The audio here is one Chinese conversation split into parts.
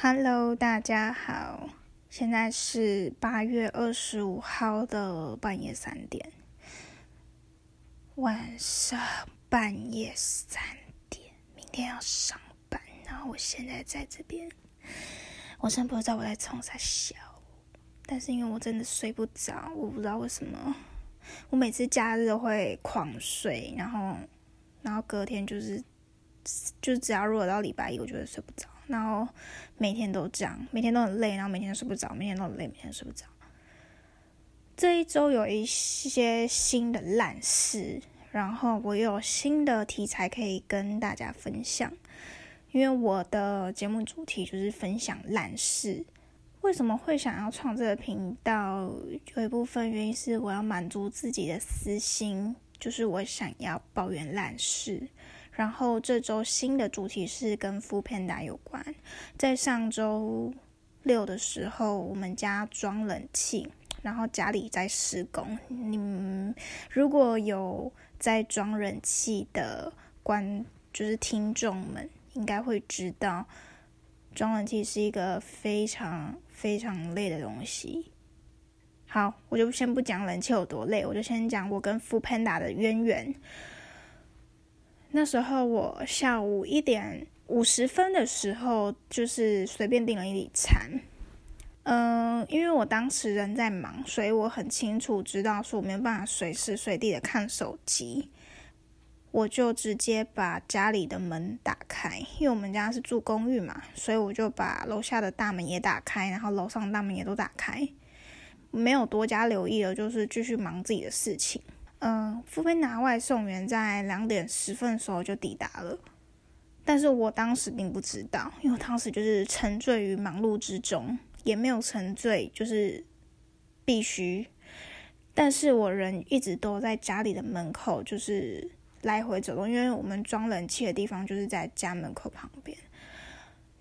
Hello，大家好，现在是八月二十五号的半夜三点，晚上半夜三点，明天要上班，然后我现在在这边，我真不知道我在冲啥笑，但是因为我真的睡不着，我不知道为什么，我每次假日都会狂睡，然后，然后隔天就是，就只要如果到礼拜一，我就会睡不着。然后每天都这样，每天都很累，然后每天都睡不着，每天都很累，每天睡不着。这一周有一些新的烂事，然后我有新的题材可以跟大家分享。因为我的节目主题就是分享烂事。为什么会想要创这个频道？有一部分原因是我要满足自己的私心，就是我想要抱怨烂事。然后这周新的主题是跟 f o o Panda 有关。在上周六的时候，我们家装冷气，然后家里在施工。你们如果有在装冷气的观，就是听众们，应该会知道，装冷气是一个非常非常累的东西。好，我就先不讲冷气有多累，我就先讲我跟 f o o Panda 的渊源。那时候我下午一点五十分的时候，就是随便订了一礼餐。嗯，因为我当时人在忙，所以我很清楚知道说我没有办法随时随地的看手机，我就直接把家里的门打开，因为我们家是住公寓嘛，所以我就把楼下的大门也打开，然后楼上大门也都打开，没有多加留意了，就是继续忙自己的事情。嗯，富飞拿外送员在两点十分的时候就抵达了，但是我当时并不知道，因为我当时就是沉醉于忙碌之中，也没有沉醉，就是必须。但是我人一直都在家里的门口，就是来回走动，因为我们装冷气的地方就是在家门口旁边。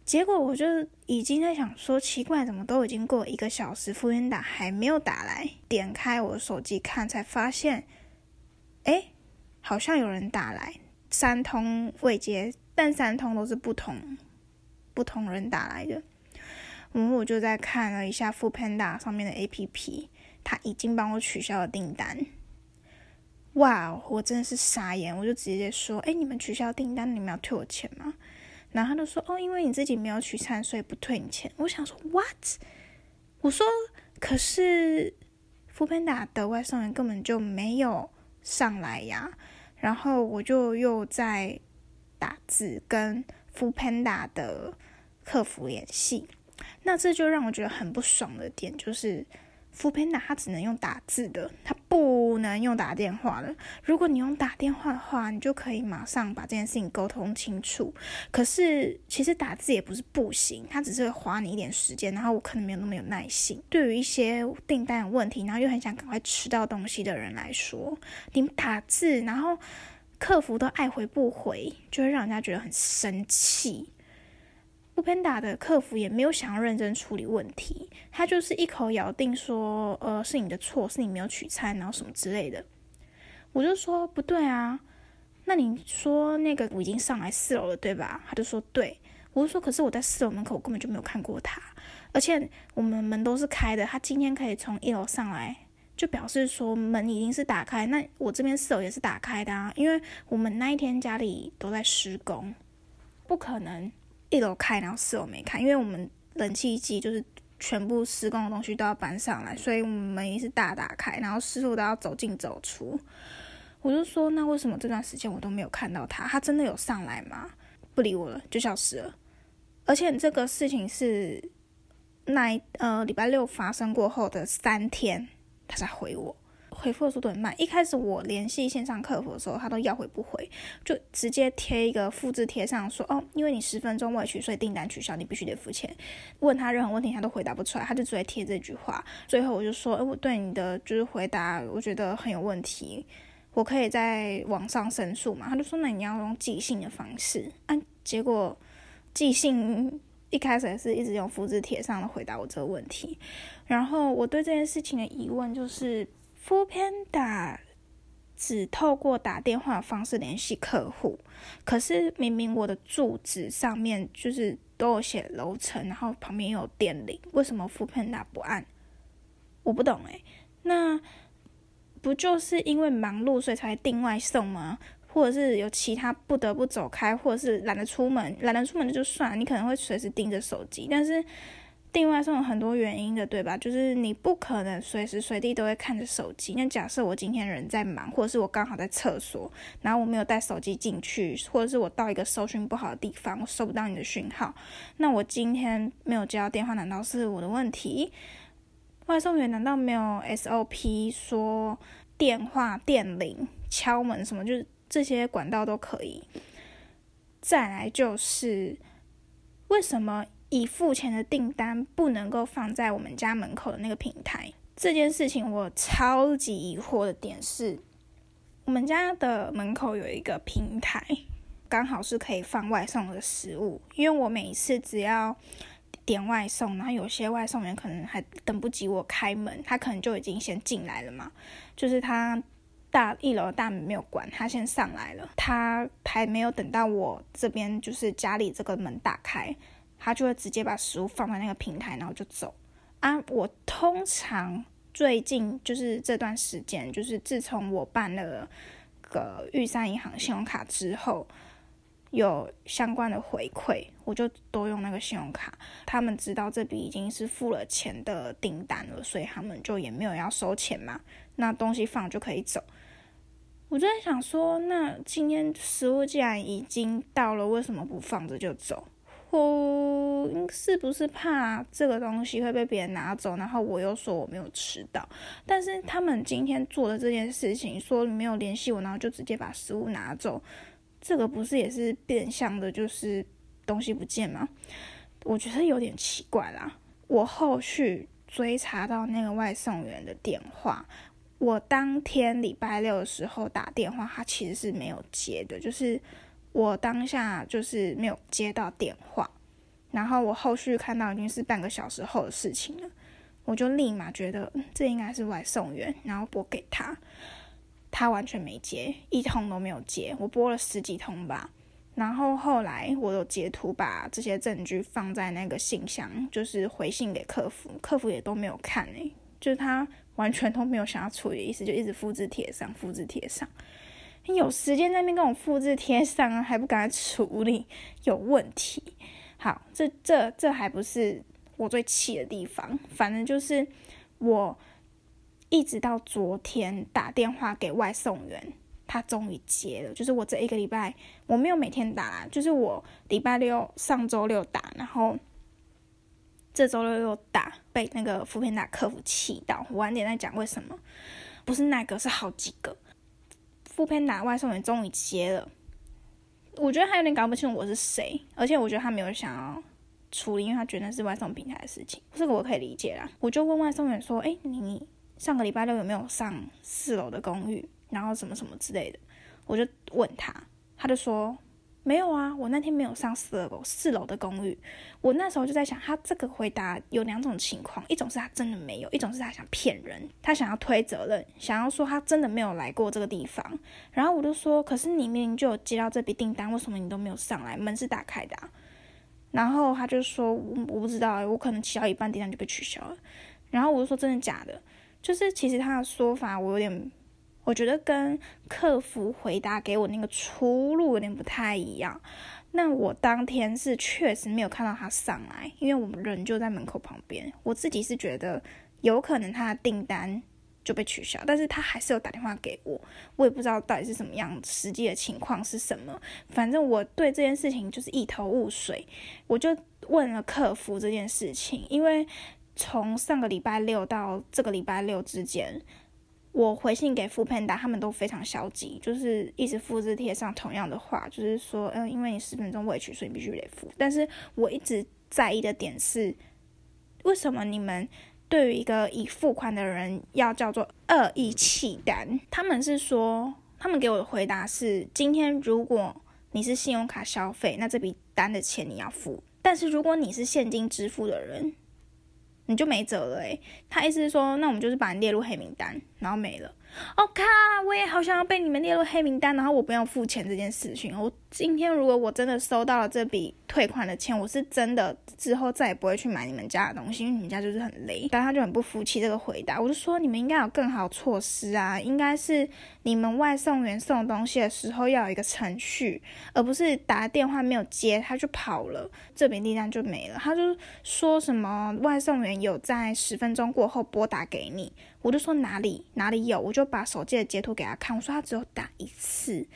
结果我就已经在想说，奇怪，怎么都已经过一个小时，服务员打还没有打来？点开我的手机看，才发现。哎，好像有人打来，三通未接，但三通都是不同不同人打来的。然后我就在看了一下 f o o Panda 上面的 APP，他已经帮我取消了订单。哇，我真的是傻眼，我就直接说：“哎，你们取消订单，你们要退我钱吗？”然后他就说：“哦，因为你自己没有取餐，所以不退你钱。”我想说：“What？” 我说：“可是 f o o Panda 的外送员根本就没有。”上来呀，然后我就又在打字跟 f Panda 的客服联系，那这就让我觉得很不爽的点就是。F p a n d a 它只能用打字的，它不能用打电话的。如果你用打电话的话，你就可以马上把这件事情沟通清楚。可是其实打字也不是不行，它只是会花你一点时间，然后我可能没有那么有耐心。对于一些订单有问题，然后又很想赶快吃到东西的人来说，你打字，然后客服都爱回不回，就会让人家觉得很生气。不偏打的客服也没有想要认真处理问题，他就是一口咬定说，呃，是你的错，是你没有取餐，然后什么之类的。我就说不对啊，那你说那个我已经上来四楼了，对吧？他就说对。我就说可是我在四楼门口根本就没有看过他，而且我们门都是开的，他今天可以从一楼上来，就表示说门已经是打开。那我这边四楼也是打开的啊，因为我们那一天家里都在施工，不可能。一楼开，然后四楼没开，因为我们冷气机就是全部施工的东西都要搬上来，所以我们门也是大打开，然后师傅都要走进走出。我就说，那为什么这段时间我都没有看到他？他真的有上来吗？不理我了，就消失了。而且这个事情是那一呃礼拜六发生过后的三天，他才回我。回复的速度很慢。一开始我联系线上客服的时候，他都要回不回，就直接贴一个复制贴上说：“哦，因为你十分钟未取，所以订单取消，你必须得付钱。”问他任何问题，他都回答不出来，他就直接贴这句话。最后我就说：“哎，我对你的就是回答，我觉得很有问题，我可以在网上申诉嘛？”他就说：“那你要用寄信的方式。”啊，结果寄信一开始也是一直用复制贴上的回答我这个问题。然后我对这件事情的疑问就是。F o o Panda 只透过打电话的方式联系客户，可是明明我的住址上面就是都有写楼层，然后旁边又有电铃，为什么 f o o Panda 不按？我不懂诶，那不就是因为忙碌所以才订外送吗？或者是有其他不得不走开，或者是懒得出门，懒得出门就算，你可能会随时盯着手机，但是。另外，是有很多原因的，对吧？就是你不可能随时随地都会看着手机。那假设我今天人在忙，或者是我刚好在厕所，然后我没有带手机进去，或者是我到一个搜寻不好的地方，我收不到你的讯号，那我今天没有接到电话，难道是我的问题？外送员难道没有 SOP 说电话、电铃、敲门什么，就是这些管道都可以？再来就是为什么？已付钱的订单不能够放在我们家门口的那个平台，这件事情我超级疑惑的点是，我们家的门口有一个平台，刚好是可以放外送的食物。因为我每一次只要点外送，然后有些外送员可能还等不及我开门，他可能就已经先进来了嘛。就是他大一楼大门没有关，他先上来了，他还没有等到我这边就是家里这个门打开。他就会直接把食物放在那个平台，然后就走啊。我通常最近就是这段时间，就是自从我办了个玉山银行信用卡之后，有相关的回馈，我就都用那个信用卡。他们知道这笔已经是付了钱的订单了，所以他们就也没有要收钱嘛。那东西放就可以走。我就在想说，那今天食物既然已经到了，为什么不放着就走？我是不是怕这个东西会被别人拿走？然后我又说我没有吃到，但是他们今天做的这件事情，说没有联系我，然后就直接把食物拿走，这个不是也是变相的，就是东西不见吗？我觉得有点奇怪啦。我后续追查到那个外送员的电话，我当天礼拜六的时候打电话，他其实是没有接的，就是。我当下就是没有接到电话，然后我后续看到已经是半个小时后的事情了，我就立马觉得这应该是外送员，然后拨给他，他完全没接，一通都没有接，我拨了十几通吧，然后后来我有截图把这些证据放在那个信箱，就是回信给客服，客服也都没有看诶，就是他完全都没有想要处理的意思，就一直复制贴上，复制贴上。有时间在那边跟我复制贴上啊，还不赶快处理，有问题。好，这这这还不是我最气的地方，反正就是我一直到昨天打电话给外送员，他终于接了。就是我这一个礼拜我没有每天打，就是我礼拜六上周六打，然后这周六又打，被那个扶贫打客服气到。我晚点再讲为什么，不是那个，是好几个。副片打外送员终于接了，我觉得他有点搞不清楚我是谁，而且我觉得他没有想要处理，因为他觉得是外送平台的事情，这个我可以理解啦。我就问外送员说：“哎，你上个礼拜六有没有上四楼的公寓，然后什么什么之类的？”我就问他，他就说。没有啊，我那天没有上四楼四楼的公寓。我那时候就在想，他这个回答有两种情况，一种是他真的没有，一种是他想骗人，他想要推责任，想要说他真的没有来过这个地方。然后我就说，可是你明明就有接到这笔订单，为什么你都没有上来？门是打开的。然后他就说，我我不知道，我可能骑到一半订单就被取消了。然后我就说，真的假的？就是其实他的说法，我有点。我觉得跟客服回答给我那个出路有点不太一样。那我当天是确实没有看到他上来，因为我们人就在门口旁边。我自己是觉得有可能他的订单就被取消，但是他还是有打电话给我，我也不知道到底是什么样，实际的情况是什么。反正我对这件事情就是一头雾水，我就问了客服这件事情，因为从上个礼拜六到这个礼拜六之间。我回信给富胖达，他们都非常消极，就是一直复制贴上同样的话，就是说，嗯，因为你十分钟未取，所以必须得付。但是我一直在意的点是，为什么你们对于一个已付款的人要叫做恶意弃单？他们是说，他们给我的回答是，今天如果你是信用卡消费，那这笔单的钱你要付；但是如果你是现金支付的人，你就没辙了。诶，他意思是说，那我们就是把你列入黑名单。然后没了。哦靠！我也好想要被你们列入黑名单，然后我不用付钱这件事情。我今天如果我真的收到了这笔退款的钱，我是真的之后再也不会去买你们家的东西，因为你们家就是很雷。但他就很不服气这个回答，我就说你们应该有更好措施啊，应该是你们外送员送东西的时候要有一个程序，而不是打电话没有接他就跑了，这笔订单就没了。他就说什么外送员有在十分钟过后拨打给你。我就说哪里哪里有，我就把手机的截图给他看。我说他只有打一次，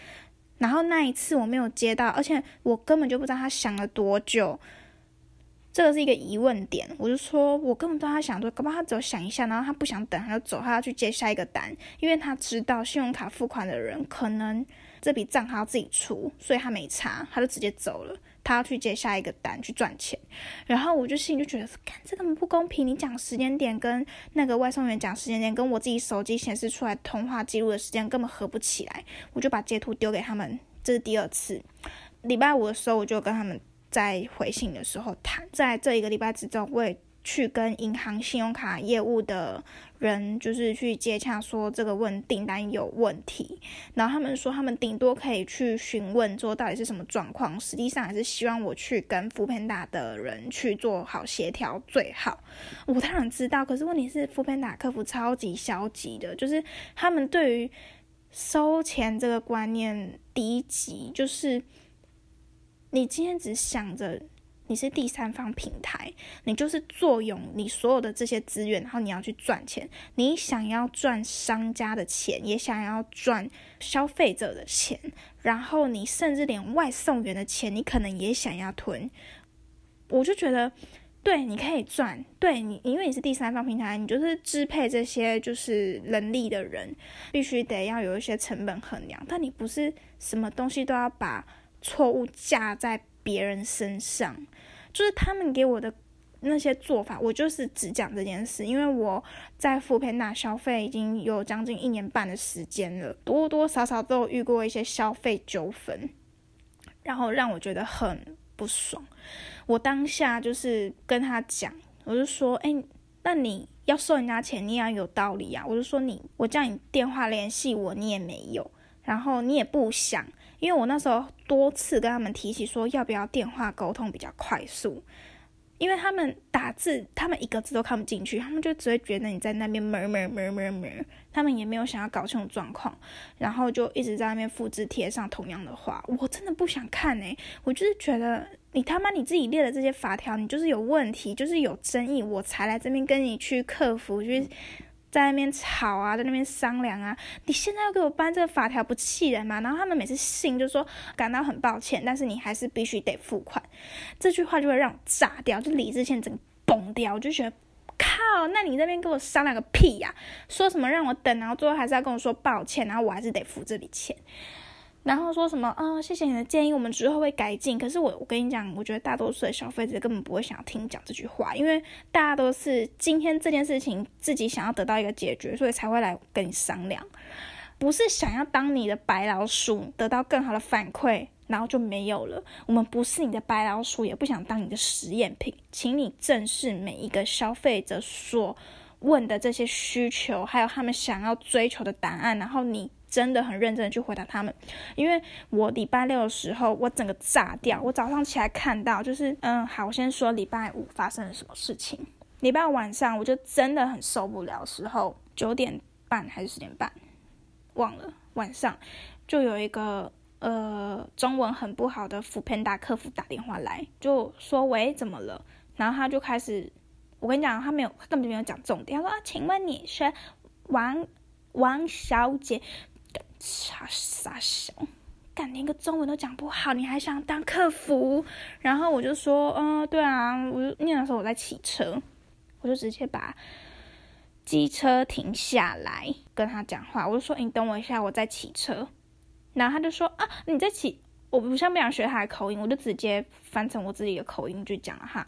然后那一次我没有接到，而且我根本就不知道他想了多久，这个是一个疑问点。我就说我根本不知道他想多，搞不好他只有想一下，然后他不想等，他就走，他要去接下一个单，因为他知道信用卡付款的人可能这笔账他要自己出，所以他没查，他就直接走了。他要去接下一个单去赚钱，然后我就心里就觉得，干这根本不公平。你讲时间点跟那个外送员讲时间点，跟我自己手机显示出来通话记录的时间根本合不起来。我就把截图丢给他们，这是第二次。礼拜五的时候，我就跟他们在回信的时候谈，在这一个礼拜之中，我也去跟银行信用卡业务的。人就是去接洽说这个问订单有问题，然后他们说他们顶多可以去询问说到底是什么状况，实际上还是希望我去跟福片达的人去做好协调最好。我当然知道，可是问题是福片达客服超级消极的，就是他们对于收钱这个观念低级，就是你今天只想着。你是第三方平台，你就是作用你所有的这些资源，然后你要去赚钱。你想要赚商家的钱，也想要赚消费者的钱，然后你甚至连外送员的钱，你可能也想要吞。我就觉得，对，你可以赚，对你，因为你是第三方平台，你就是支配这些就是人力的人，必须得要有一些成本衡量。但你不是什么东西都要把错误架在别人身上。就是他们给我的那些做法，我就是只讲这件事，因为我在富平那消费已经有将近一年半的时间了，多多少少都遇过一些消费纠纷，然后让我觉得很不爽。我当下就是跟他讲，我就说，哎，那你要收人家钱，你也要有道理啊。我就说你，我叫你电话联系我，你也没有，然后你也不想。因为我那时候多次跟他们提起说要不要电话沟通比较快速，因为他们打字，他们一个字都看不进去，他们就只会觉得你在那边哞哞哞哞哞，他们也没有想要搞清楚状况，然后就一直在那边复制贴上同样的话。我真的不想看哎，我就是觉得你他妈你自己列的这些法条，你就是有问题，就是有争议，我才来这边跟你去克服去。在那边吵啊，在那边商量啊，你现在要给我颁这个法条，不气人吗？然后他们每次信就说感到很抱歉，但是你还是必须得付款。这句话就会让我炸掉，就理智线整个崩掉。我就觉得靠，那你那边跟我商量个屁呀？说什么让我等，然后最后还是要跟我说抱歉，然后我还是得付这笔钱。然后说什么啊？谢谢你的建议，我们之后会改进。可是我我跟你讲，我觉得大多数的消费者根本不会想要听讲这句话，因为大家都是今天这件事情自己想要得到一个解决，所以才会来跟你商量，不是想要当你的白老鼠，得到更好的反馈，然后就没有了。我们不是你的白老鼠，也不想当你的实验品，请你正视每一个消费者所问的这些需求，还有他们想要追求的答案，然后你。真的很认真的去回答他们，因为我礼拜六的时候我整个炸掉。我早上起来看到，就是嗯，好，我先说礼拜五发生了什么事情。礼拜五晚上我就真的很受不了，时候九点半还是十点半，忘了。晚上就有一个呃中文很不好的福 Panda 客服打电话来，就说喂怎么了？然后他就开始，我跟你讲，他没有，他根本就没有讲重点。他说啊，请问你是王王小姐？傻傻笑，干连个中文都讲不好，你还想当客服？然后我就说，嗯，对啊，我就念的时候我在骑车，我就直接把机车停下来跟他讲话，我就说，你等我一下，我在骑车。然后他就说，啊，你在骑？我不像不想学他的口音，我就直接翻成我自己的口音去讲了哈。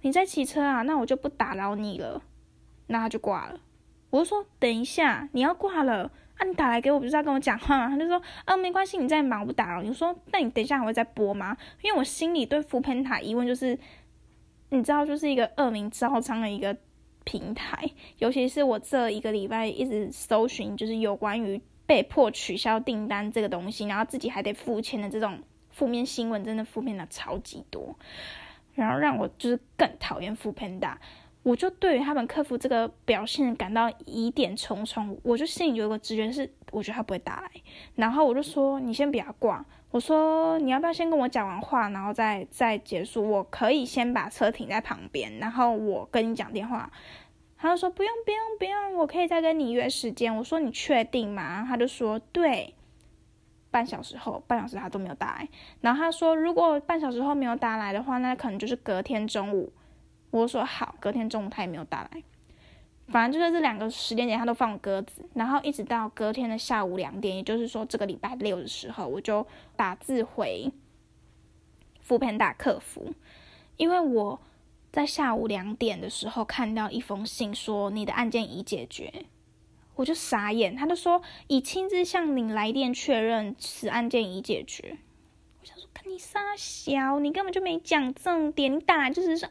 你在骑车啊？那我就不打扰你了。那他就挂了。我就说，等一下，你要挂了。啊，你打来给我不是要跟我讲话吗？他就说，啊，没关系，你在忙，我不打扰你。说，那你等一下还会再播吗？因为我心里对福喷塔疑问就是，你知道，就是一个恶名昭彰的一个平台，尤其是我这一个礼拜一直搜寻，就是有关于被迫取消订单这个东西，然后自己还得付钱的这种负面新闻，真的负面的超级多，然后让我就是更讨厌富拍塔。我就对于他们客服这个表现感到疑点重重，我就心里有一个直觉是，我觉得他不会打来，然后我就说你先不要挂，我说你要不要先跟我讲完话，然后再再结束，我可以先把车停在旁边，然后我跟你讲电话。他就说不用不用不用，我可以再跟你约时间。我说你确定吗？他就说对，半小时后，半小时他都没有打来。然后他说如果半小时后没有打来的话，那可能就是隔天中午。我说好，隔天中午他也没有打来，反正就是这两个时间点他都放鸽子，然后一直到隔天的下午两点，也就是说这个礼拜六的时候，我就打字回副片打客服，因为我在下午两点的时候看到一封信说你的案件已解决，我就傻眼，他就说已亲自向你来电确认此案件已解决。你傻小，你根本就没讲重点，你打就是说，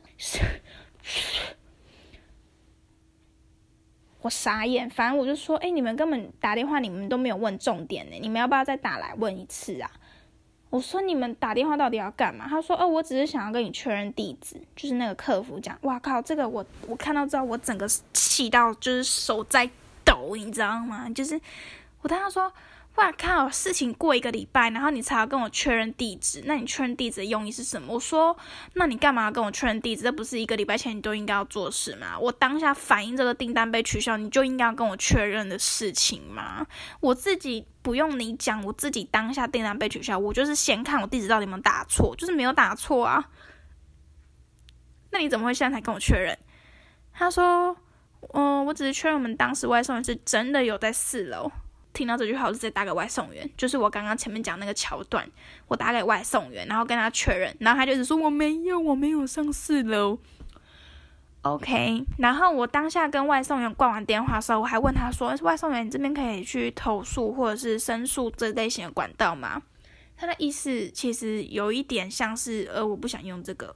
我傻眼。反正我就说，哎，你们根本打电话，你们都没有问重点呢。你们要不要再打来问一次啊？我说你们打电话到底要干嘛？他说，哦，我只是想要跟你确认地址。就是那个客服讲，哇靠，这个我我看到之后，我整个气到就是手在抖，你知道吗？就是我当时说。哇靠！事情过一个礼拜，然后你才要跟我确认地址，那你确认地址的用意是什么？我说，那你干嘛要跟我确认地址？这不是一个礼拜前你都应该要做事吗？我当下反映这个订单被取消，你就应该要跟我确认的事情吗？我自己不用你讲，我自己当下订单被取消，我就是先看我地址到底有没有打错，就是没有打错啊。那你怎么会现在才跟我确认？他说，嗯，我只是确认我们当时外送员是真的有在四楼。听到这句话，我就直接打给外送员，就是我刚刚前面讲那个桥段，我打给外送员，然后跟他确认，然后他就一直说我没有，我没有上四楼。OK，然后我当下跟外送员挂完电话的时候，我还问他说，外送员你这边可以去投诉或者是申诉这类型的管道吗？他的意思其实有一点像是，呃，我不想用这个，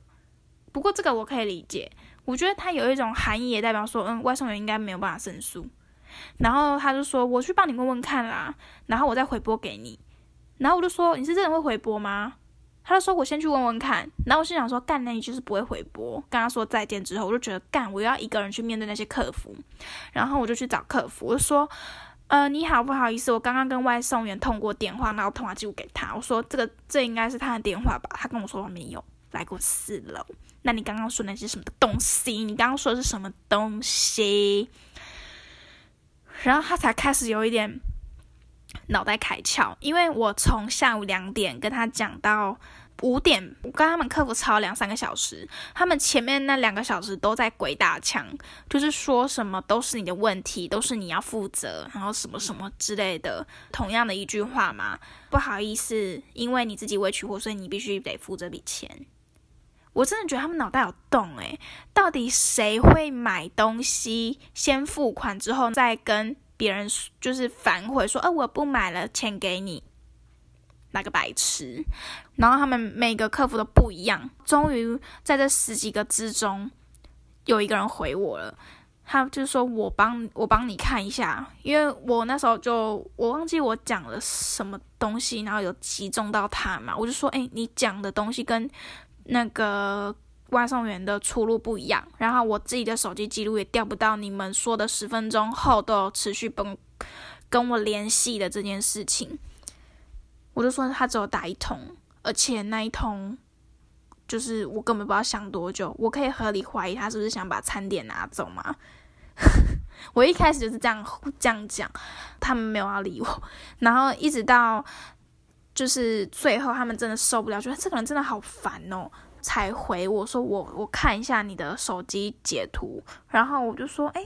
不过这个我可以理解，我觉得他有一种含义，也代表说，嗯，外送员应该没有办法申诉。然后他就说：“我去帮你问问看啦，然后我再回拨给你。”然后我就说：“你是真的会回拨吗？”他就说：“我先去问问看。”然后我心想说：“干，那你就是不会回拨。”跟他说再见之后，我就觉得干，我要一个人去面对那些客服。然后我就去找客服，我就说：“呃，你好，不好意思，我刚刚跟外送员通过电话，然后通话记录给他。我说这个这应该是他的电话吧？他跟我说没有来过四楼。那你刚刚说那些什么的东西？你刚刚说的是什么东西？”然后他才开始有一点脑袋开窍，因为我从下午两点跟他讲到五点，我跟他们客服吵两三个小时，他们前面那两个小时都在鬼打墙，就是说什么都是你的问题，都是你要负责，然后什么什么之类的，同样的一句话嘛，不好意思，因为你自己未取货，所以你必须得付这笔钱。我真的觉得他们脑袋有洞诶，到底谁会买东西先付款之后再跟别人就是反悔说，呃，我不买了，钱给你，那个白痴。然后他们每个客服都不一样。终于在这十几个之中，有一个人回我了，他就说我帮我帮你看一下，因为我那时候就我忘记我讲了什么东西，然后有击中到他嘛，我就说，哎，你讲的东西跟。那个外送员的出入不一样，然后我自己的手机记录也调不到你们说的十分钟后都有持续跟跟我联系的这件事情，我就说他只有打一通，而且那一通就是我根本不知道想多久，我可以合理怀疑他是不是想把餐点拿走吗？我一开始就是这样这样讲，他们没有要理我，然后一直到。就是最后他们真的受不了，觉得这个人真的好烦哦，才回我说我我看一下你的手机截图，然后我就说，哎，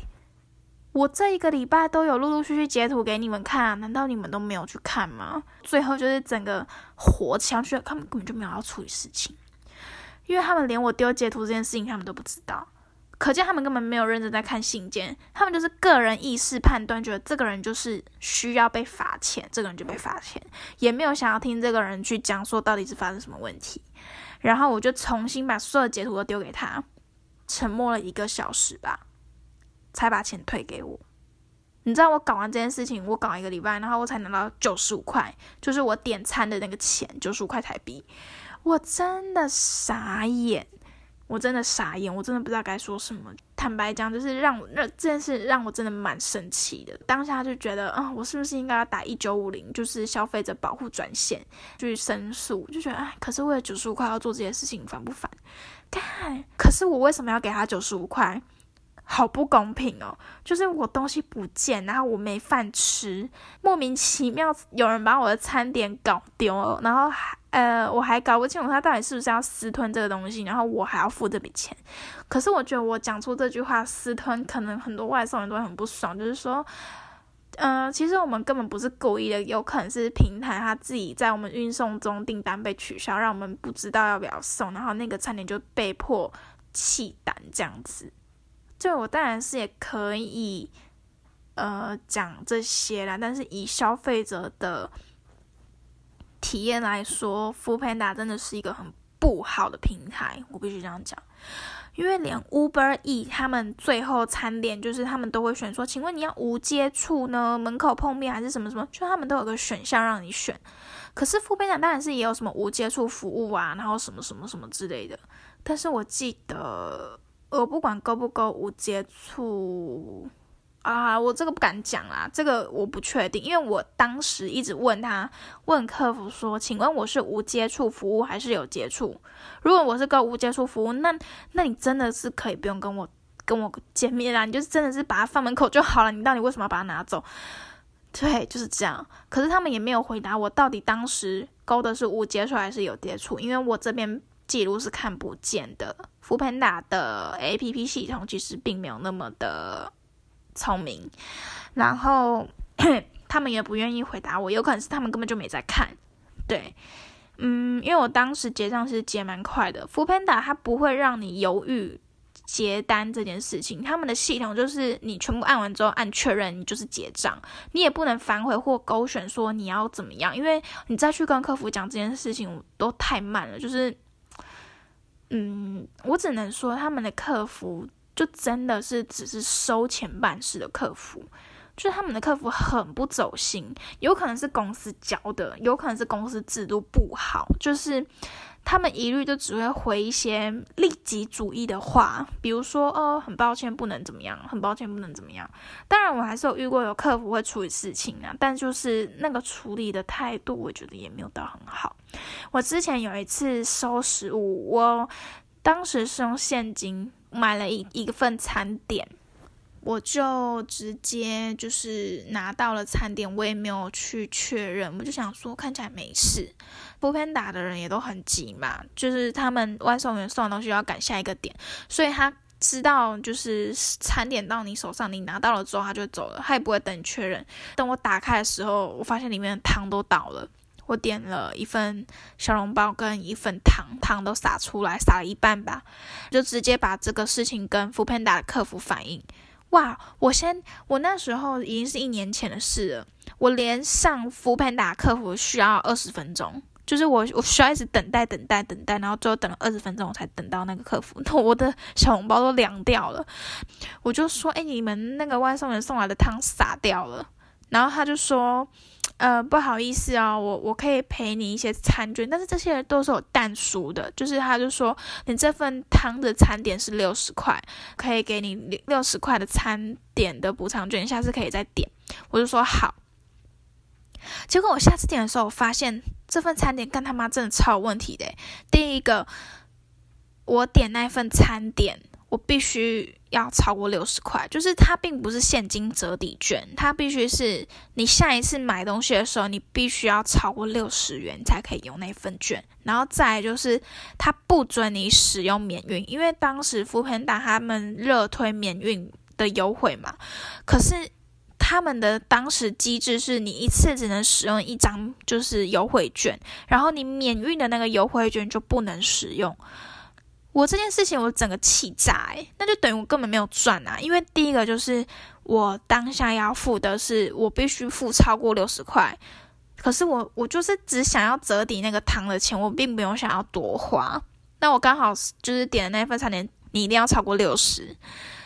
我这一个礼拜都有陆陆续续截图给你们看，难道你们都没有去看吗？最后就是整个火起来，他们根本就没有要处理事情，因为他们连我丢截图这件事情他们都不知道。可见他们根本没有认真在看信件，他们就是个人意识判断，觉得这个人就是需要被罚钱，这个人就被罚钱，也没有想要听这个人去讲说到底是发生什么问题。然后我就重新把所有截图都丢给他，沉默了一个小时吧，才把钱退给我。你知道我搞完这件事情，我搞一个礼拜，然后我才拿到九十五块，就是我点餐的那个钱，九十五块台币，我真的傻眼，我真的傻眼，我真的不知道该说什么。坦白讲，就是让我那这件事让我真的蛮生气的。当下就觉得，啊，我是不是应该要打一九五零，就是消费者保护专线去申诉？就觉得，哎，可是为了九十五块要做这些事情，烦不烦？看，可是我为什么要给他九十五块？好不公平哦！就是我东西不见，然后我没饭吃，莫名其妙有人把我的餐点搞丢了，然后还呃我还搞不清楚他到底是不是要私吞这个东西，然后我还要付这笔钱。可是我觉得我讲出这句话私吞，可能很多外送人都很不爽，就是说，嗯，其实我们根本不是故意的，有可能是平台他自己在我们运送中订单被取消，让我们不知道要不要送，然后那个餐点就被迫弃单这样子。就我当然是也可以，呃，讲这些啦。但是以消费者的体验来说 f o o Panda 真的是一个很不好的平台，我必须这样讲。因为连 Uber E 他们最后餐点就是他们都会选说，请问你要无接触呢，门口碰面还是什么什么？就他们都有个选项让你选。可是 f o o Panda 当然是也有什么无接触服务啊，然后什么什么什么之类的。但是我记得。我不管够不够无接触啊，我这个不敢讲啦，这个我不确定，因为我当时一直问他，问客服说，请问我是无接触服务还是有接触？如果我是个无接触服务，那那你真的是可以不用跟我跟我见面啦，你就是真的是把它放门口就好了，你到底为什么要把它拿走？对，就是这样。可是他们也没有回答我，到底当时勾的是无接触还是有接触，因为我这边。记录是看不见的。福 d 达的 A P P 系统其实并没有那么的聪明，然后他们也不愿意回答我，有可能是他们根本就没在看。对，嗯，因为我当时结账是结蛮快的。福 d 达它不会让你犹豫结单这件事情，他们的系统就是你全部按完之后按确认，你就是结账，你也不能反悔或勾选说你要怎么样，因为你再去跟客服讲这件事情都太慢了，就是。嗯，我只能说他们的客服就真的是只是收钱办事的客服，就是他们的客服很不走心，有可能是公司教的，有可能是公司制度不好，就是。他们一律都只会回一些利己主义的话，比如说，哦，很抱歉，不能怎么样，很抱歉，不能怎么样。当然，我还是有遇过有客服会处理事情啊，但就是那个处理的态度，我觉得也没有到很好。我之前有一次收食物，我当时是用现金买了一一份餐点。我就直接就是拿到了餐点，我也没有去确认，我就想说看起来没事。不偏打的人也都很急嘛，就是他们外送员送的东西要赶下一个点，所以他知道就是餐点到你手上，你拿到了之后他就走了，他也不会等你确认。等我打开的时候，我发现里面的汤都倒了。我点了一份小笼包跟一份汤，汤都洒出来，洒了一半吧，就直接把这个事情跟福偏达的客服反映。哇！我先，我那时候已经是一年前的事了。我连上福盘打客服需要二十分钟，就是我我需要一直等待等待等待，然后最后等了二十分钟我才等到那个客服。那 我的小红包都凉掉了，我就说：“哎，你们那个外送员送来的汤洒掉了。”然后他就说。呃，不好意思哦，我我可以赔你一些餐券，但是这些人都是有淡熟的，就是他就说你这份汤的餐点是六十块，可以给你六十块的餐点的补偿券，下次可以再点。我就说好。结果我下次点的时候，我发现这份餐点跟他妈真的超有问题的。第一个，我点那份餐点。我必须要超过六十块，就是它并不是现金折抵券，它必须是你下一次买东西的时候，你必须要超过六十元才可以用那份券。然后再就是它不准你使用免运，因为当时福朋达他们热推免运的优惠嘛，可是他们的当时机制是你一次只能使用一张就是优惠券，然后你免运的那个优惠券就不能使用。我这件事情我整个气炸诶，那就等于我根本没有赚啊！因为第一个就是我当下要付的是我必须付超过六十块，可是我我就是只想要折抵那个糖的钱，我并没有想要多花。那我刚好就是点的那份餐点，你一定要超过六十，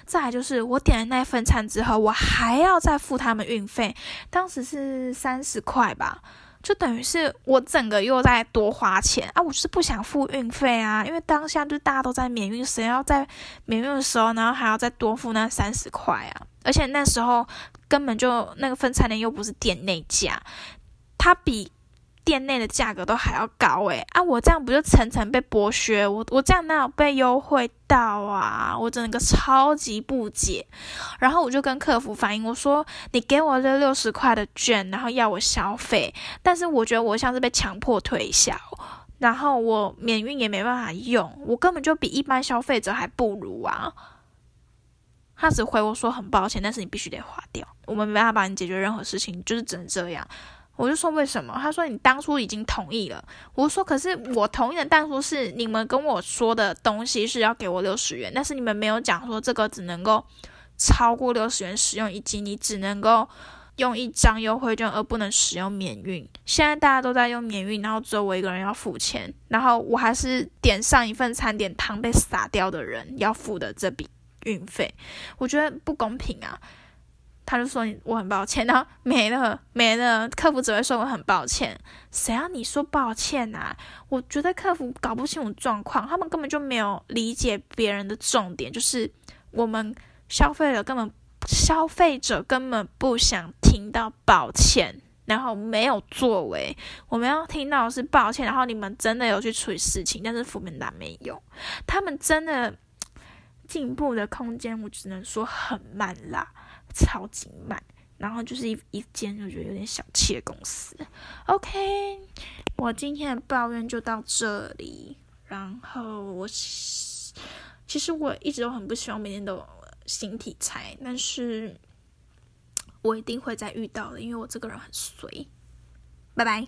再来就是我点了那份餐之后，我还要再付他们运费，当时是三十块吧，就等于是我整个又在多花钱啊！我就是不想付运费啊，因为当下就大家都在免运，谁要在免运的时候，然后还要再多付那三十块啊？而且那时候根本就那个分餐的又不是店内价，它比。店内的价格都还要高诶。啊！我这样不就层层被剥削？我我这样哪有被优惠到啊？我整个超级不解。然后我就跟客服反映，我说你给我这六十块的券，然后要我消费，但是我觉得我像是被强迫推销，然后我免运也没办法用，我根本就比一般消费者还不如啊！他只回我说很抱歉，但是你必须得花掉，我们没办法帮你解决任何事情，就是只能这样。我就说为什么？他说你当初已经同意了。我说可是我同意的当初是你们跟我说的东西是要给我六十元，但是你们没有讲说这个只能够超过六十元使用，以及你只能够用一张优惠券而不能使用免运。现在大家都在用免运，然后只有我一个人要付钱，然后我还是点上一份餐点汤被洒掉的人要付的这笔运费，我觉得不公平啊。他就说：“我很抱歉。”然后没了没了，客服只会说我很抱歉。谁要你说抱歉啊？我觉得客服搞不清楚状况，他们根本就没有理解别人的重点，就是我们消费者根本消费者根本不想听到抱歉，然后没有作为。我们要听到是抱歉，然后你们真的有去处理事情，但是福面达没有，他们真的进步的空间，我只能说很慢啦。超级慢，然后就是一一间我觉得有点小气的公司。OK，我今天的抱怨就到这里。然后我其实我一直都很不希望每天都新题材，但是我一定会再遇到的，因为我这个人很随。拜拜。